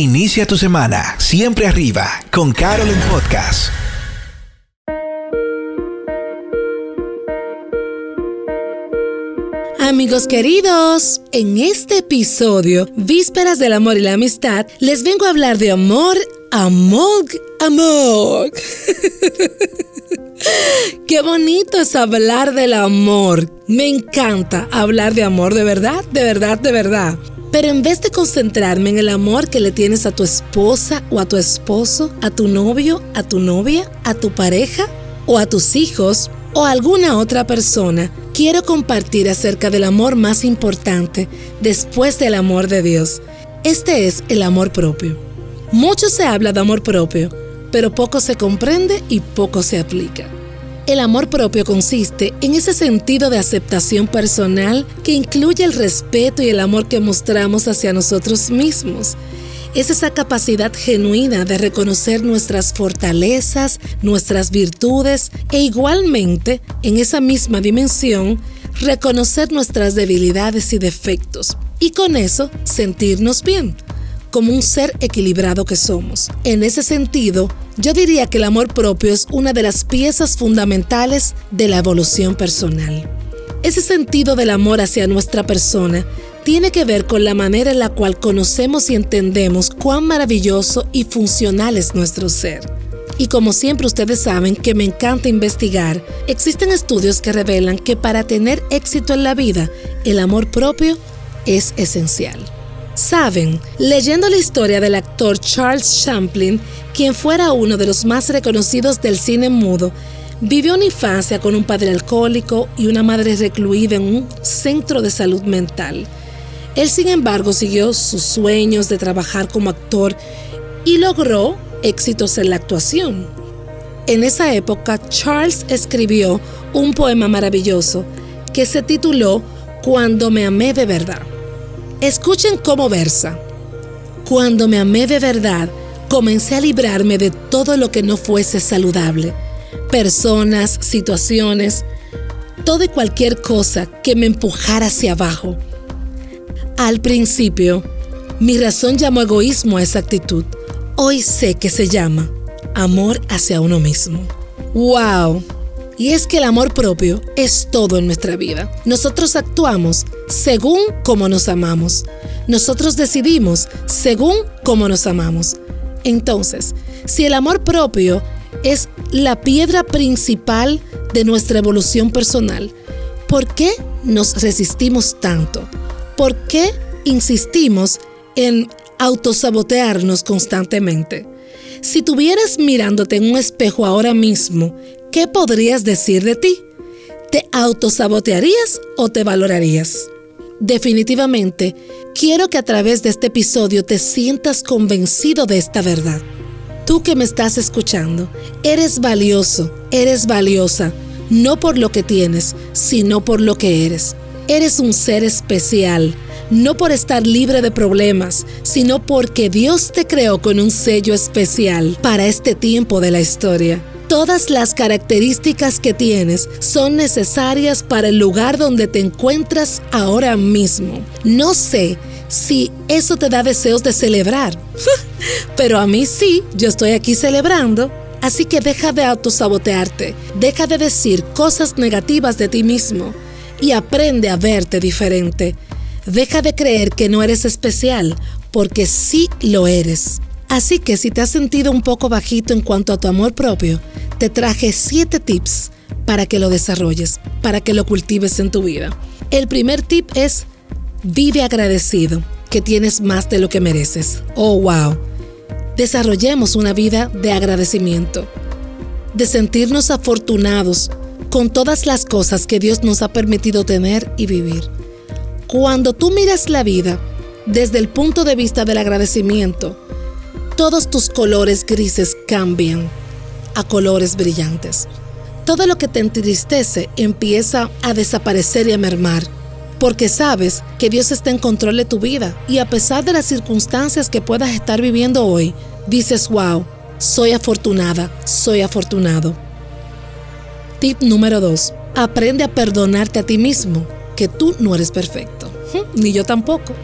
Inicia tu semana siempre arriba con Carol en Podcast. Amigos queridos, en este episodio, Vísperas del Amor y la Amistad, les vengo a hablar de amor, amor, amor. Qué bonito es hablar del amor. Me encanta hablar de amor, de verdad, de verdad, de verdad. Pero en vez de concentrarme en el amor que le tienes a tu esposa o a tu esposo, a tu novio, a tu novia, a tu pareja o a tus hijos o a alguna otra persona, quiero compartir acerca del amor más importante después del amor de Dios. Este es el amor propio. Mucho se habla de amor propio, pero poco se comprende y poco se aplica. El amor propio consiste en ese sentido de aceptación personal que incluye el respeto y el amor que mostramos hacia nosotros mismos. Es esa capacidad genuina de reconocer nuestras fortalezas, nuestras virtudes e igualmente, en esa misma dimensión, reconocer nuestras debilidades y defectos y con eso sentirnos bien como un ser equilibrado que somos. En ese sentido, yo diría que el amor propio es una de las piezas fundamentales de la evolución personal. Ese sentido del amor hacia nuestra persona tiene que ver con la manera en la cual conocemos y entendemos cuán maravilloso y funcional es nuestro ser. Y como siempre ustedes saben que me encanta investigar, existen estudios que revelan que para tener éxito en la vida, el amor propio es esencial. Saben, leyendo la historia del actor Charles Champlin, quien fuera uno de los más reconocidos del cine mudo, vivió una infancia con un padre alcohólico y una madre recluida en un centro de salud mental. Él, sin embargo, siguió sus sueños de trabajar como actor y logró éxitos en la actuación. En esa época, Charles escribió un poema maravilloso que se tituló Cuando me amé de verdad. Escuchen cómo versa. Cuando me amé de verdad, comencé a librarme de todo lo que no fuese saludable. Personas, situaciones, todo y cualquier cosa que me empujara hacia abajo. Al principio, mi razón llamó egoísmo a esa actitud. Hoy sé que se llama amor hacia uno mismo. ¡Wow! Y es que el amor propio es todo en nuestra vida. Nosotros actuamos según como nos amamos. Nosotros decidimos según como nos amamos. Entonces, si el amor propio es la piedra principal de nuestra evolución personal, ¿por qué nos resistimos tanto? ¿Por qué insistimos en autosabotearnos constantemente? Si tuvieras mirándote en un espejo ahora mismo ¿qué podrías decir de ti? ¿Te autosabotearías o te valorarías? Definitivamente, quiero que a través de este episodio te sientas convencido de esta verdad. Tú que me estás escuchando, eres valioso, eres valiosa, no por lo que tienes, sino por lo que eres. Eres un ser especial, no por estar libre de problemas, sino porque Dios te creó con un sello especial para este tiempo de la historia. Todas las características que tienes son necesarias para el lugar donde te encuentras ahora mismo. No sé si eso te da deseos de celebrar, pero a mí sí, yo estoy aquí celebrando. Así que deja de autosabotearte, deja de decir cosas negativas de ti mismo y aprende a verte diferente. Deja de creer que no eres especial, porque sí lo eres. Así que si te has sentido un poco bajito en cuanto a tu amor propio, te traje 7 tips para que lo desarrolles, para que lo cultives en tu vida. El primer tip es vive agradecido, que tienes más de lo que mereces. Oh, wow. Desarrollemos una vida de agradecimiento, de sentirnos afortunados con todas las cosas que Dios nos ha permitido tener y vivir. Cuando tú miras la vida desde el punto de vista del agradecimiento, todos tus colores grises cambian a colores brillantes. Todo lo que te entristece empieza a desaparecer y a mermar, porque sabes que Dios está en control de tu vida y a pesar de las circunstancias que puedas estar viviendo hoy, dices, wow, soy afortunada, soy afortunado. Tip número 2. Aprende a perdonarte a ti mismo, que tú no eres perfecto, ni yo tampoco.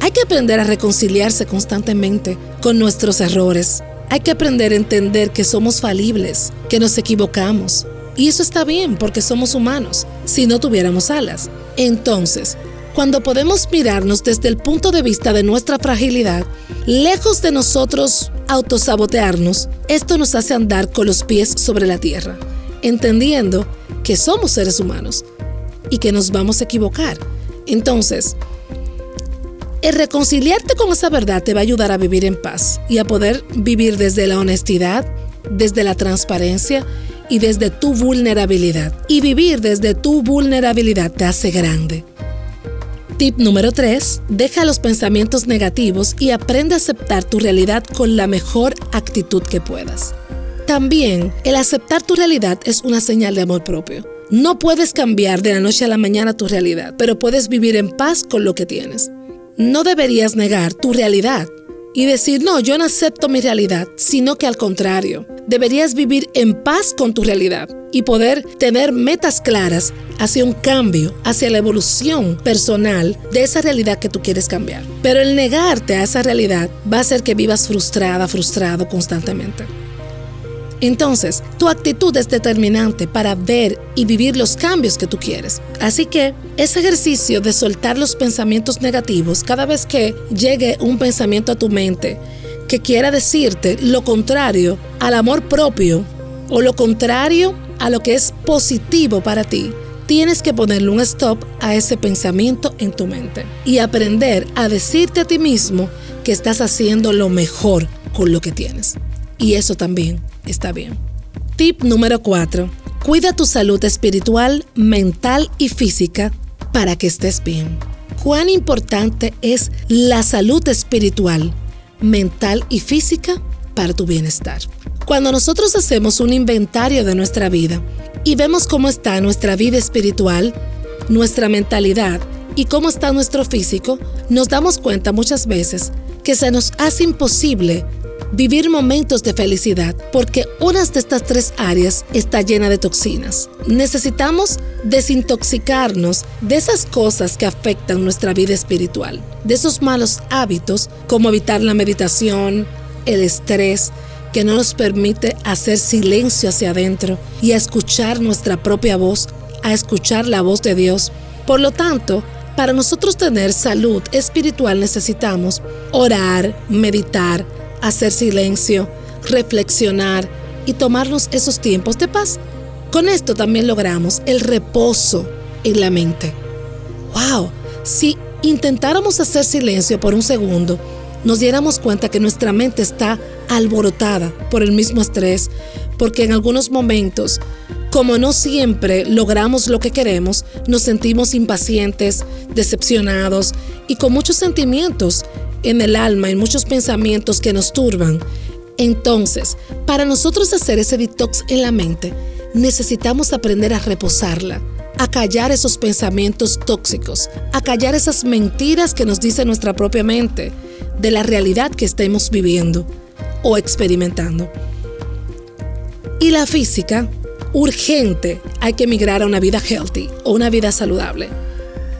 Hay que aprender a reconciliarse constantemente con nuestros errores. Hay que aprender a entender que somos falibles, que nos equivocamos. Y eso está bien porque somos humanos, si no tuviéramos alas. Entonces, cuando podemos mirarnos desde el punto de vista de nuestra fragilidad, lejos de nosotros autosabotearnos, esto nos hace andar con los pies sobre la tierra, entendiendo que somos seres humanos y que nos vamos a equivocar. Entonces, el reconciliarte con esa verdad te va a ayudar a vivir en paz y a poder vivir desde la honestidad, desde la transparencia y desde tu vulnerabilidad. Y vivir desde tu vulnerabilidad te hace grande. Tip número 3. Deja los pensamientos negativos y aprende a aceptar tu realidad con la mejor actitud que puedas. También, el aceptar tu realidad es una señal de amor propio. No puedes cambiar de la noche a la mañana tu realidad, pero puedes vivir en paz con lo que tienes. No deberías negar tu realidad y decir, no, yo no acepto mi realidad, sino que al contrario, deberías vivir en paz con tu realidad y poder tener metas claras hacia un cambio, hacia la evolución personal de esa realidad que tú quieres cambiar. Pero el negarte a esa realidad va a hacer que vivas frustrada, frustrado constantemente. Entonces, tu actitud es determinante para ver y vivir los cambios que tú quieres. Así que ese ejercicio de soltar los pensamientos negativos cada vez que llegue un pensamiento a tu mente que quiera decirte lo contrario al amor propio o lo contrario a lo que es positivo para ti, tienes que ponerle un stop a ese pensamiento en tu mente y aprender a decirte a ti mismo que estás haciendo lo mejor con lo que tienes. Y eso también está bien. Tip número 4. Cuida tu salud espiritual, mental y física para que estés bien. Cuán importante es la salud espiritual, mental y física para tu bienestar. Cuando nosotros hacemos un inventario de nuestra vida y vemos cómo está nuestra vida espiritual, nuestra mentalidad y cómo está nuestro físico, nos damos cuenta muchas veces que se nos hace imposible vivir momentos de felicidad, porque una de estas tres áreas está llena de toxinas. Necesitamos desintoxicarnos de esas cosas que afectan nuestra vida espiritual, de esos malos hábitos como evitar la meditación, el estrés, que no nos permite hacer silencio hacia adentro y escuchar nuestra propia voz, a escuchar la voz de Dios. Por lo tanto, para nosotros tener salud espiritual necesitamos orar, meditar, hacer silencio, reflexionar y tomarnos esos tiempos de paz. Con esto también logramos el reposo en la mente. ¡Wow! Si intentáramos hacer silencio por un segundo, nos diéramos cuenta que nuestra mente está alborotada por el mismo estrés, porque en algunos momentos, como no siempre logramos lo que queremos, nos sentimos impacientes, decepcionados y con muchos sentimientos en el alma, en muchos pensamientos que nos turban. Entonces, para nosotros hacer ese detox en la mente, necesitamos aprender a reposarla, a callar esos pensamientos tóxicos, a callar esas mentiras que nos dice nuestra propia mente de la realidad que estemos viviendo o experimentando. Y la física, urgente, hay que migrar a una vida healthy o una vida saludable.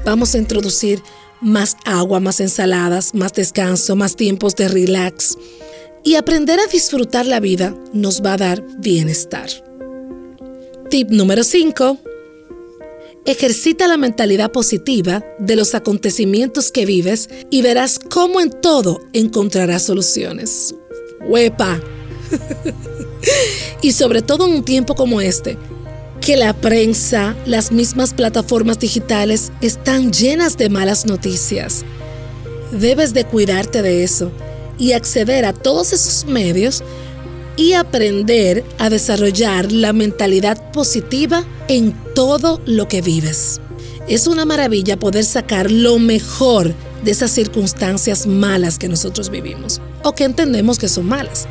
Vamos a introducir más agua, más ensaladas, más descanso, más tiempos de relax. Y aprender a disfrutar la vida nos va a dar bienestar. Tip número 5. Ejercita la mentalidad positiva de los acontecimientos que vives y verás cómo en todo encontrarás soluciones. ¡Huepa! y sobre todo en un tiempo como este, que la prensa, las mismas plataformas digitales están llenas de malas noticias. Debes de cuidarte de eso y acceder a todos esos medios y aprender a desarrollar la mentalidad positiva en todo lo que vives. Es una maravilla poder sacar lo mejor de esas circunstancias malas que nosotros vivimos o que entendemos que son malas.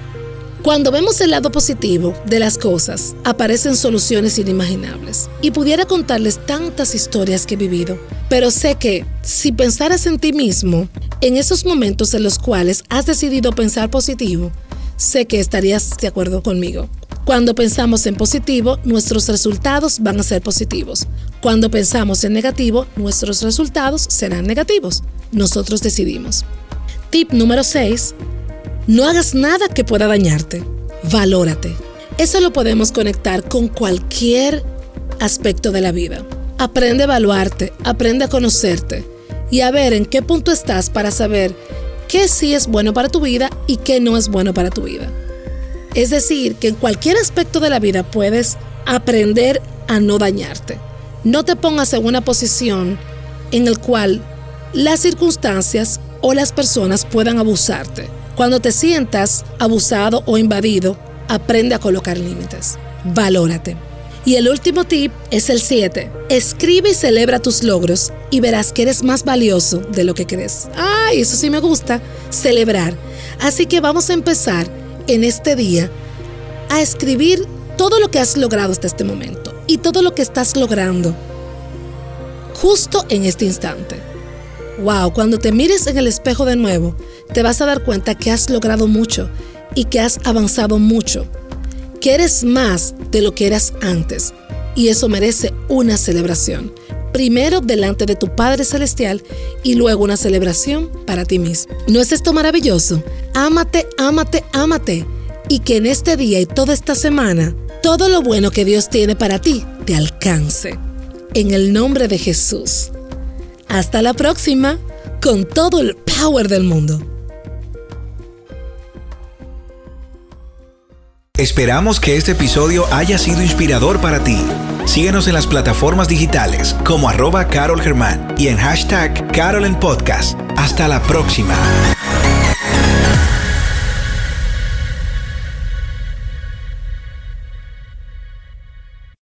Cuando vemos el lado positivo de las cosas, aparecen soluciones inimaginables. Y pudiera contarles tantas historias que he vivido, pero sé que si pensaras en ti mismo, en esos momentos en los cuales has decidido pensar positivo, sé que estarías de acuerdo conmigo. Cuando pensamos en positivo, nuestros resultados van a ser positivos. Cuando pensamos en negativo, nuestros resultados serán negativos. nosotros decidimos. Tip número 6. No hagas nada que pueda dañarte. Valórate. Eso lo podemos conectar con cualquier aspecto de la vida. Aprende a evaluarte, aprende a conocerte y a ver en qué punto estás para saber qué sí es bueno para tu vida y qué no es bueno para tu vida. Es decir, que en cualquier aspecto de la vida puedes aprender a no dañarte. No te pongas en una posición en la cual las circunstancias o las personas puedan abusarte. Cuando te sientas abusado o invadido, aprende a colocar límites. Valórate. Y el último tip es el 7. Escribe y celebra tus logros y verás que eres más valioso de lo que crees. Ay, eso sí me gusta, celebrar. Así que vamos a empezar en este día a escribir todo lo que has logrado hasta este momento y todo lo que estás logrando justo en este instante. Wow, cuando te mires en el espejo de nuevo, te vas a dar cuenta que has logrado mucho y que has avanzado mucho que eres más de lo que eras antes y eso merece una celebración. Primero delante de tu Padre Celestial y luego una celebración para ti mismo. ¿No es esto maravilloso? Ámate, ámate, ámate. Y que en este día y toda esta semana, todo lo bueno que Dios tiene para ti te alcance. En el nombre de Jesús. Hasta la próxima, con todo el power del mundo. Esperamos que este episodio haya sido inspirador para ti. Síguenos en las plataformas digitales como arroba Carol Germán y en hashtag Carol en Podcast. Hasta la próxima.